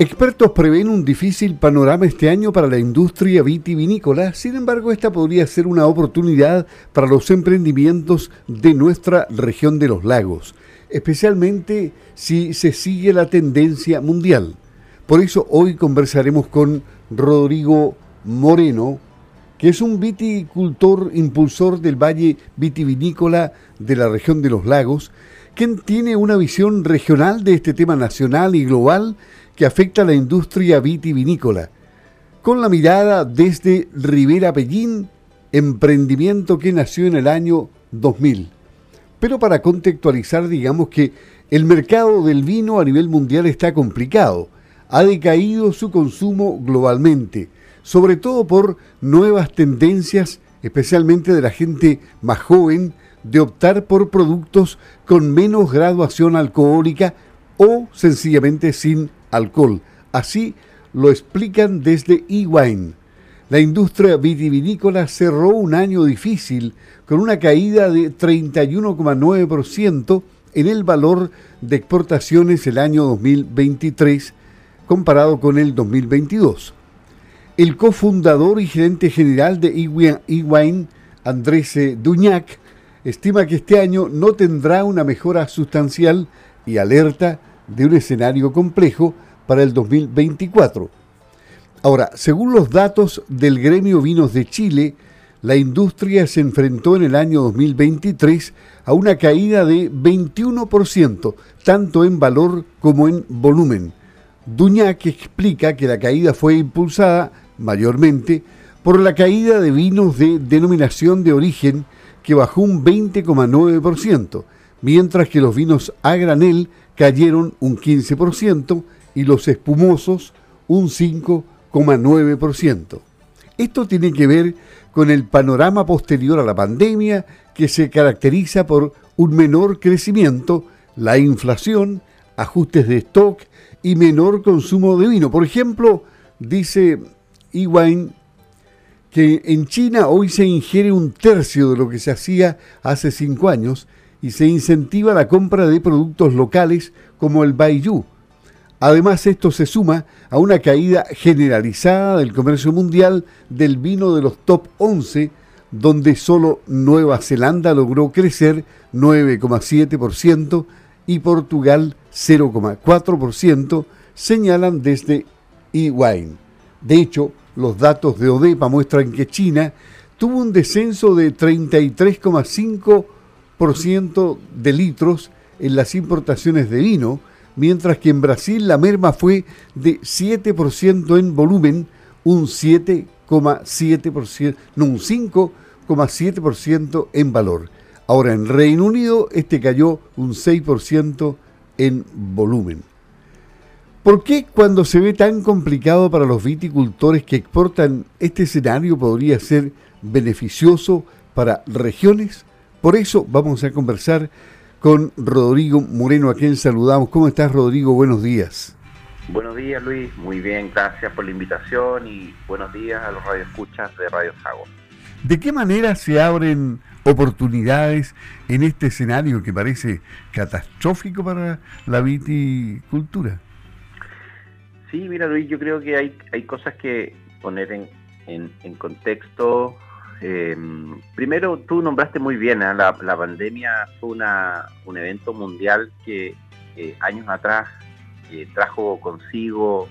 Expertos prevén un difícil panorama este año para la industria vitivinícola, sin embargo esta podría ser una oportunidad para los emprendimientos de nuestra región de los lagos, especialmente si se sigue la tendencia mundial. Por eso hoy conversaremos con Rodrigo Moreno, que es un viticultor impulsor del Valle Vitivinícola de la región de los lagos, quien tiene una visión regional de este tema nacional y global que afecta a la industria vitivinícola, con la mirada desde Rivera Pellín, emprendimiento que nació en el año 2000. Pero para contextualizar, digamos que el mercado del vino a nivel mundial está complicado. Ha decaído su consumo globalmente, sobre todo por nuevas tendencias, especialmente de la gente más joven, de optar por productos con menos graduación alcohólica o sencillamente sin alcohol. Así lo explican desde eWine. La industria vitivinícola cerró un año difícil con una caída de 31,9% en el valor de exportaciones el año 2023 comparado con el 2022. El cofundador y gerente general de eWine, Andrés Duñac, estima que este año no tendrá una mejora sustancial y alerta de un escenario complejo para el 2024. Ahora, según los datos del Gremio Vinos de Chile, la industria se enfrentó en el año 2023 a una caída de 21%, tanto en valor como en volumen. Duñac explica que la caída fue impulsada mayormente por la caída de vinos de denominación de origen que bajó un 20,9%, mientras que los vinos a granel cayeron un 15% y los espumosos un 5,9%. Esto tiene que ver con el panorama posterior a la pandemia que se caracteriza por un menor crecimiento, la inflación, ajustes de stock y menor consumo de vino. Por ejemplo, dice Iwine que en China hoy se ingiere un tercio de lo que se hacía hace cinco años y se incentiva la compra de productos locales como el Baiyu. Además, esto se suma a una caída generalizada del comercio mundial del vino de los top 11, donde solo Nueva Zelanda logró crecer 9,7% y Portugal 0,4%, señalan desde eWine. De hecho, los datos de ODEPA muestran que China tuvo un descenso de 33,5% de litros en las importaciones de vino, mientras que en Brasil la merma fue de 7% en volumen, un 7,7%, no, un 5,7% en valor. Ahora en Reino Unido este cayó un 6% en volumen. ¿Por qué cuando se ve tan complicado para los viticultores que exportan este escenario podría ser beneficioso para regiones? Por eso vamos a conversar con Rodrigo Moreno, a quien saludamos. ¿Cómo estás, Rodrigo? Buenos días. Buenos días, Luis. Muy bien, gracias por la invitación y buenos días a los radioescuchas de Radio Sago. ¿De qué manera se abren oportunidades en este escenario que parece catastrófico para la viticultura? Sí, mira, Luis, yo creo que hay, hay cosas que poner en, en, en contexto eh, primero, tú nombraste muy bien, ¿eh? la, pandemia fue una, un evento mundial que eh, años atrás eh, trajo consigo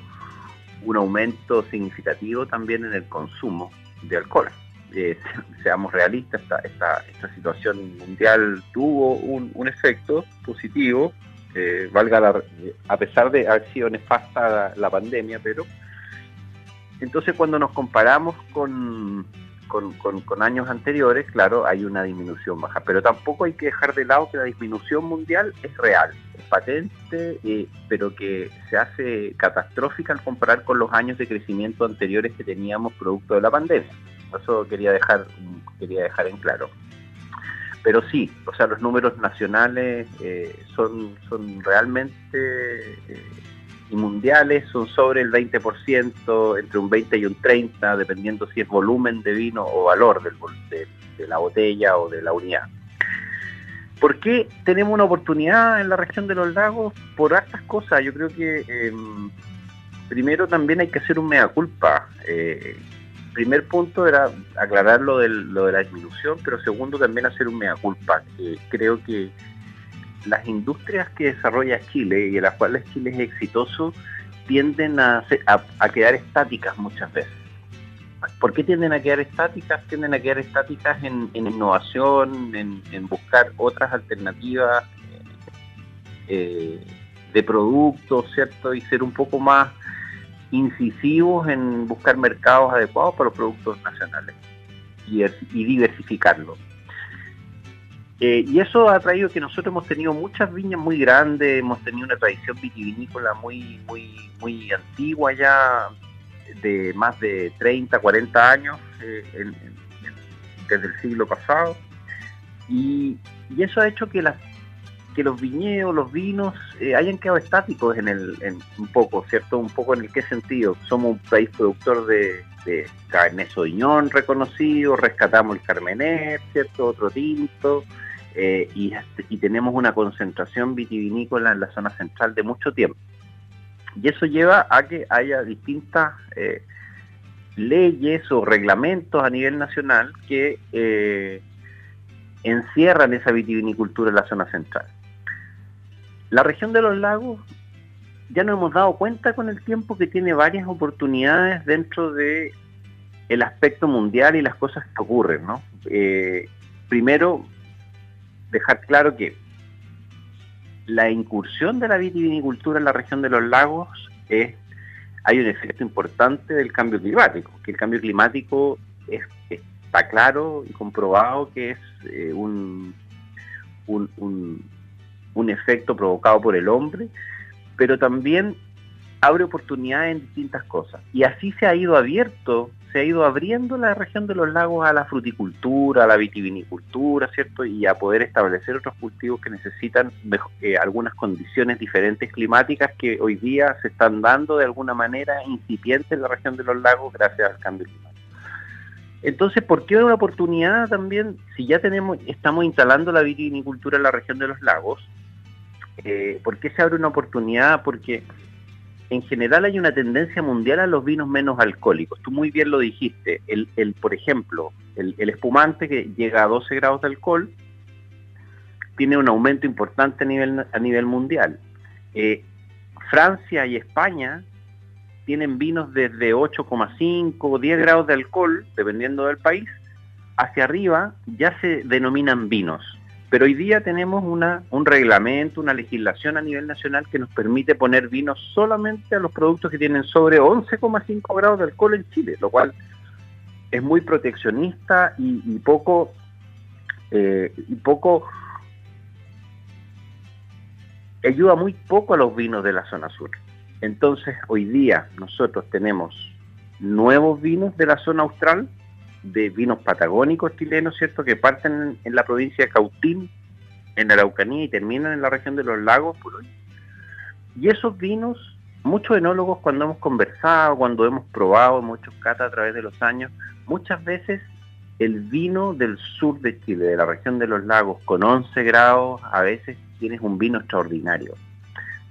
un aumento significativo también en el consumo de alcohol. seamos realistas, esta, situación mundial tuvo un, efecto positivo, valga la, a pesar de haber sido nefasta la pandemia, pero entonces cuando nos comparamos con con, con, años anteriores, claro, hay una disminución baja, pero tampoco hay que dejar de lado que la disminución mundial es real, es patente, eh, pero que se hace catastrófica al comparar con los años de crecimiento anteriores que teníamos producto de la pandemia. Eso quería dejar, quería dejar en claro. Pero sí, o sea, los números nacionales eh, son, son realmente... Eh, y mundiales son sobre el 20%, entre un 20 y un 30, dependiendo si es volumen de vino o valor del, de, la botella o de la unidad. ¿Por qué tenemos una oportunidad en la región de los lagos? Por hartas cosas. Yo creo que em, primero también hay que hacer un mea culpa. Eh, primer punto era aclarar lo, lo de la disminución, pero segundo también hacer un mea culpa. creo que las industrias que desarrolla Chile y en las cuales Chile es exitoso tienden a, quedar estáticas muchas veces. ¿Por qué tienden a quedar estáticas? Tienden a quedar estáticas en, innovación, en, buscar otras alternativas eh, de productos, ¿cierto? Y ser un poco más incisivos en buscar mercados adecuados para los productos nacionales y, y diversificarlos. Eh, y eso ha traído que nosotros hemos tenido muchas viñas muy grandes, hemos tenido una tradición vitivinícola muy, muy, muy antigua ya, de más de 30, 40 años eh, desde el siglo pasado. Y, eso ha hecho que, las, que los viñedos, los vinos, eh, hayan quedado estáticos en el, un poco, ¿cierto? Un poco en el qué sentido. Somos un país productor de, de Cabernet reconocido, rescatamos el Carmener, ¿cierto? Otro tinto. Eh, y, tenemos una concentración vitivinícola en la zona central de mucho tiempo. Y eso lleva a que haya distintas eh, leyes o reglamentos a nivel nacional que eh, encierran esa vitivinicultura en la zona central. La región de los lagos ya nos hemos dado cuenta con el tiempo que tiene varias oportunidades dentro de el aspecto mundial y las cosas que ocurren, ¿no? primero, dejar claro que la incursión de la vitivinicultura en la región de los lagos es hay un efecto importante del cambio climático, que el cambio climático es, está claro y comprobado que es eh, un, un efecto provocado por el hombre, pero también abre oportunidades en distintas cosas. Y así se ha ido abierto se ha ido abriendo la región de los lagos a la fruticultura, a la vitivinicultura, ¿cierto? Y a poder establecer otros cultivos que necesitan eh, algunas condiciones diferentes climáticas que hoy día se están dando de alguna manera incipientes en la región de los lagos gracias al cambio climático. Entonces, ¿por qué una oportunidad también, si ya tenemos, estamos instalando la vitivinicultura en la región de los lagos, eh, ¿por qué se abre una oportunidad? Porque en general hay una tendencia mundial a los vinos menos alcohólicos. Tú muy bien lo dijiste. El, el por ejemplo, el, espumante que llega a 12 grados de alcohol tiene un aumento importante a nivel, a nivel mundial. Eh, Francia y España tienen vinos desde 8,5 o 10 grados de alcohol, dependiendo del país, hacia arriba ya se denominan vinos. Pero hoy día tenemos una, un reglamento, una legislación a nivel nacional que nos permite poner vino solamente a los productos que tienen sobre 11,5 grados de alcohol en Chile, lo cual es muy proteccionista y, poco eh, y poco ayuda muy poco a los vinos de la zona sur. Entonces, hoy día nosotros tenemos nuevos vinos de la zona austral de vinos patagónicos chilenos, ¿cierto? Que parten en, la provincia de Cautín, en Araucanía y terminan en la región de los lagos. Y esos vinos, muchos enólogos cuando hemos conversado, cuando hemos probado muchos catas a través de los años, muchas veces el vino del sur de Chile, de la región de los lagos, con 11 grados, a veces tienes un vino extraordinario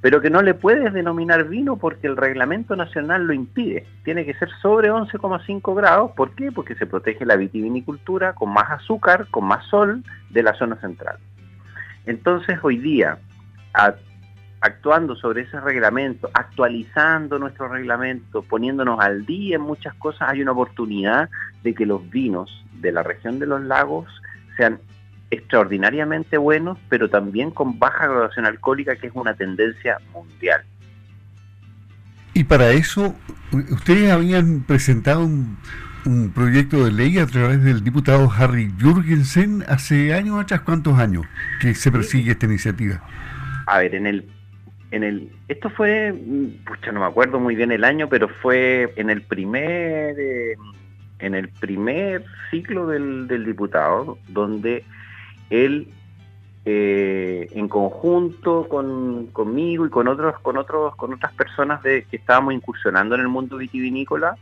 pero que no le puedes denominar vino porque el reglamento nacional lo impide. Tiene que ser sobre 11,5 grados. ¿Por qué? Porque se protege la vitivinicultura con más azúcar, con más sol de la zona central. Entonces hoy día, actuando sobre ese reglamento, actualizando nuestro reglamento, poniéndonos al día en muchas cosas, hay una oportunidad de que los vinos de la región de los lagos sean extraordinariamente buenos, pero también con baja graduación alcohólica, que es una tendencia mundial. Y para eso, ustedes habían presentado un, proyecto de ley a través del diputado Harry Jürgensen hace años atrás, ¿cuántos años que se persigue esta iniciativa? A ver, en el en el esto fue pucha no me acuerdo muy bien el año pero fue en el primer eh, en el primer ciclo del, del diputado donde él eh, en conjunto con, conmigo y con otros, con otros, con otras personas que estábamos incursionando en el mundo vitivinícola,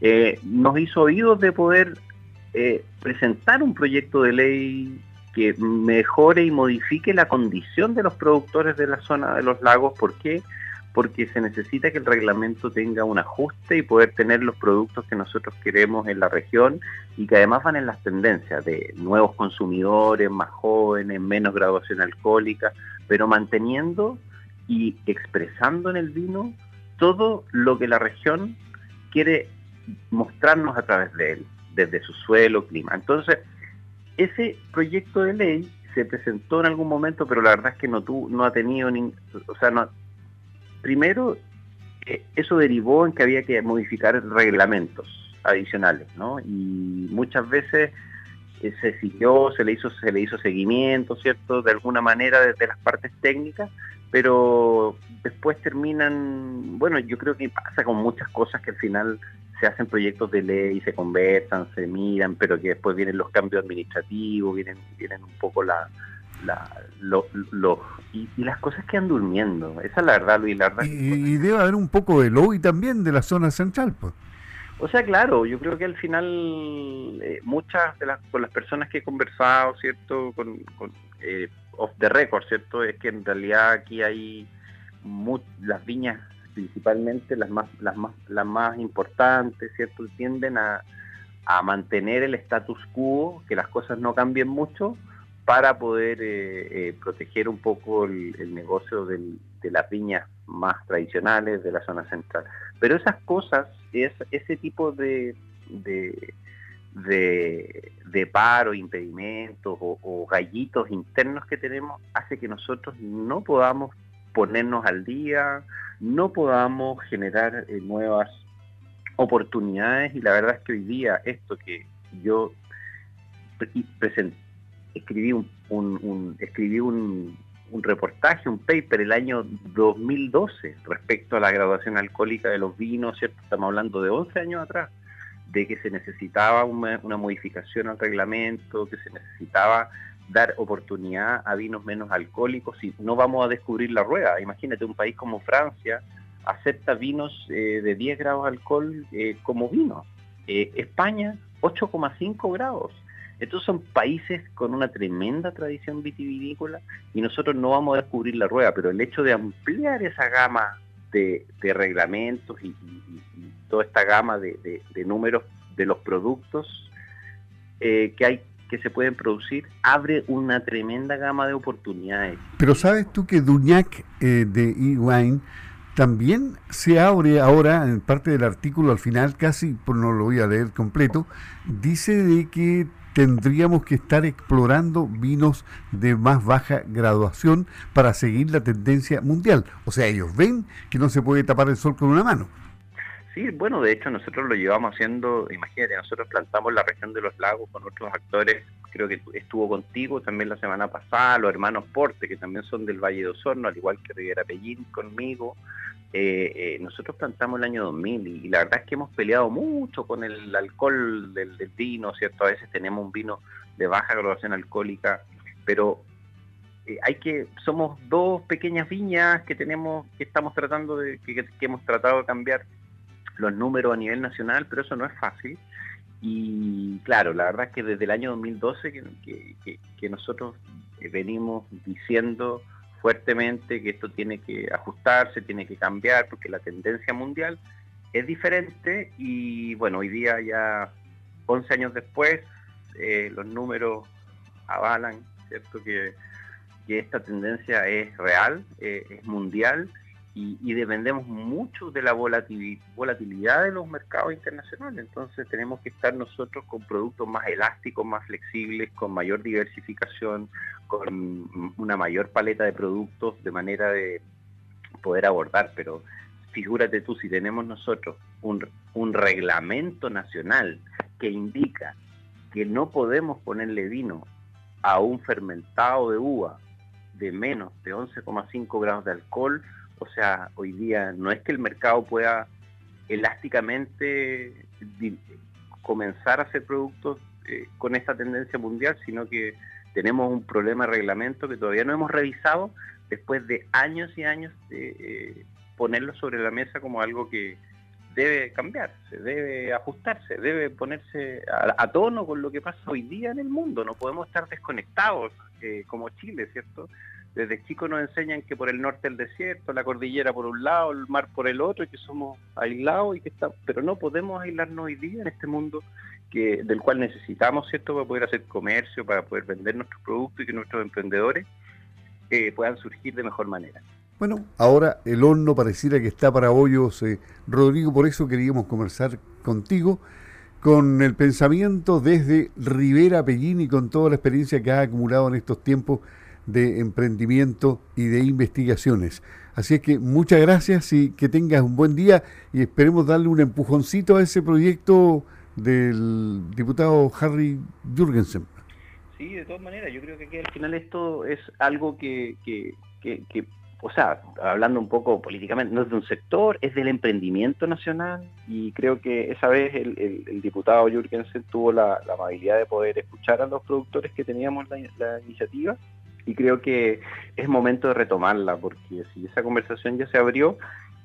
eh, nos hizo oídos de poder eh, presentar un proyecto de ley que mejore y modifique la condición de los productores de la zona de los lagos. ¿Por qué? Porque se necesita que el reglamento tenga un ajuste y poder tener los productos que nosotros queremos en la región y que además van en las tendencias de nuevos consumidores, más jóvenes, menos graduación alcohólica, pero manteniendo y expresando en el vino todo lo que la región quiere mostrarnos a través de él, desde su suelo, clima. Entonces, ese proyecto de ley se presentó en algún momento, pero la verdad es que no, tu, no ha tenido, ni, o sea, primero, eh, eso derivó en que había que modificar reglamentos adicionales, ¿no? Y muchas veces eh, se siguió, se le hizo, se le hizo seguimiento, ¿cierto? De alguna manera desde las partes técnicas, pero después terminan, bueno, yo creo que pasa con muchas cosas que al final se hacen proyectos de ley, se conversan, se miran, pero que después vienen los cambios administrativos, vienen, vienen un poco la, la, lo, y, las cosas quedan durmiendo. Esa es la verdad, Luis. La verdad. Y, debe haber un poco de lobby también de la zona central, pues. O sea, claro, yo creo que al final eh, muchas de las con las personas que he conversado, ¿cierto? Con, con eh, off the record, ¿cierto? Es que en realidad aquí hay las viñas principalmente las más las más las más importantes, ¿cierto? Tienden a, a mantener el status quo, que las cosas no cambien mucho para poder eh, eh, proteger un poco el, negocio de las viñas más tradicionales de la zona central. Pero esas cosas, es, ese tipo de, de, de, paro, impedimentos o, gallitos internos que tenemos, hace que nosotros no podamos ponernos al día, no podamos generar eh, nuevas oportunidades y la verdad es que hoy día esto que yo presenté escribí un, un, escribí un, reportaje, un paper el año 2012 respecto a la graduación alcohólica de los vinos, ¿cierto? Estamos hablando de 11 años atrás, de que se necesitaba una, modificación al reglamento, que se necesitaba dar oportunidad a vinos menos alcohólicos y no vamos a descubrir la rueda. Imagínate un país como Francia acepta vinos eh, de 10 grados de alcohol eh, como vino. Eh, España 8,5 grados. Estos son países con una tremenda tradición vitivinícola y nosotros no vamos a descubrir la rueda, pero el hecho de ampliar esa gama de, reglamentos y, toda esta gama de, números de los productos eh, que hay que se pueden producir abre una tremenda gama de oportunidades. Pero sabes tú que Duñac eh, de E-Wine también se abre ahora, en parte del artículo al final, casi, por no lo voy a leer completo, dice de que tendríamos que estar explorando vinos de más baja graduación para seguir la tendencia mundial. O sea, ellos ven que no se puede tapar el sol con una mano. Sí, bueno, de hecho nosotros lo llevamos haciendo, imagínate, nosotros plantamos la región de los lagos con otros actores, creo que estuvo contigo también la semana pasada, los hermanos Porte, que también son del Valle de Osorno, al igual que Rivera Pellín conmigo, eh, eh, nosotros plantamos el año 2000 y, la verdad es que hemos peleado mucho con el alcohol del, vino, ¿cierto? A veces tenemos un vino de baja graduación alcohólica, pero eh, hay que somos dos pequeñas viñas que tenemos que estamos tratando de que, hemos tratado de cambiar los números a nivel nacional, pero eso no es fácil. Y claro, la verdad es que desde el año 2012 que, que nosotros venimos diciendo fuertemente que esto tiene que ajustarse, tiene que cambiar, porque la tendencia mundial es diferente y bueno, hoy día ya 11 años después eh, los números avalan, ¿cierto? Que, esta tendencia es real, eh, es mundial y, dependemos mucho de la volatilidad de los mercados internacionales. Entonces tenemos que estar nosotros con productos más elásticos, más flexibles, con mayor diversificación, con una mayor paleta de productos de manera de poder abordar. Pero figúrate tú, si tenemos nosotros un, un reglamento nacional que indica que no podemos ponerle vino a un fermentado de uva de menos de 11,5 grados de alcohol, o sea, hoy día no es que el mercado pueda elásticamente comenzar a hacer productos eh, con esta tendencia mundial, sino que tenemos un problema de reglamento que todavía no hemos revisado después de años y años de eh, ponerlo sobre la mesa como algo que debe cambiarse, debe ajustarse, debe ponerse a, tono con lo que pasa hoy día en el mundo. No podemos estar desconectados eh, como Chile, ¿cierto? Desde chicos nos enseñan que por el norte el desierto, la cordillera por un lado, el mar por el otro, y que somos aislados y que está, pero no podemos aislarnos hoy día en este mundo que del cual necesitamos, ¿cierto?, para poder hacer comercio, para poder vender nuestros productos y que nuestros emprendedores eh, puedan surgir de mejor manera. Bueno, ahora el horno pareciera que está para hoyos, eh, Rodrigo, por eso queríamos conversar contigo con el pensamiento desde Rivera Pellini, con toda la experiencia que ha acumulado en estos tiempos de emprendimiento y de investigaciones. Así es que muchas gracias y que tengas un buen día y esperemos darle un empujoncito a ese proyecto del diputado Harry Jürgensen. Sí, de todas maneras, yo creo que aquí al final esto es algo que, que, que, o sea, hablando un poco políticamente, no es de un sector, es del emprendimiento nacional y creo que esa vez el, el, diputado Jürgensen tuvo la, amabilidad de poder escuchar a los productores que teníamos la iniciativa y creo que es momento de retomarla, porque si esa conversación ya se abrió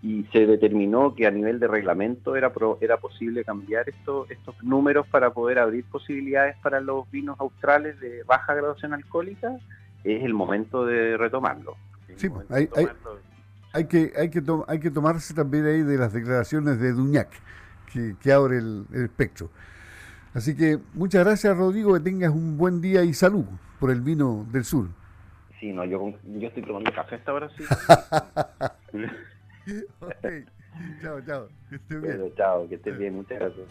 y se determinó que a nivel de reglamento era, era posible cambiar estos estos números para poder abrir posibilidades para los vinos australes de baja graduación alcohólica, es el momento de retomarlo. Sí, hay, hay, que, hay, que hay que tomarse también ahí de las declaraciones de Duñac, que, que abre el, el espectro. Así que muchas gracias Rodrigo, que tengas un buen día y salud por el vino del sur. Sí, no, yo, yo estoy tomando café hasta ahora, sí. okay. Chao, chao. Que estés bien. chao, que estés bien. Muchas gracias.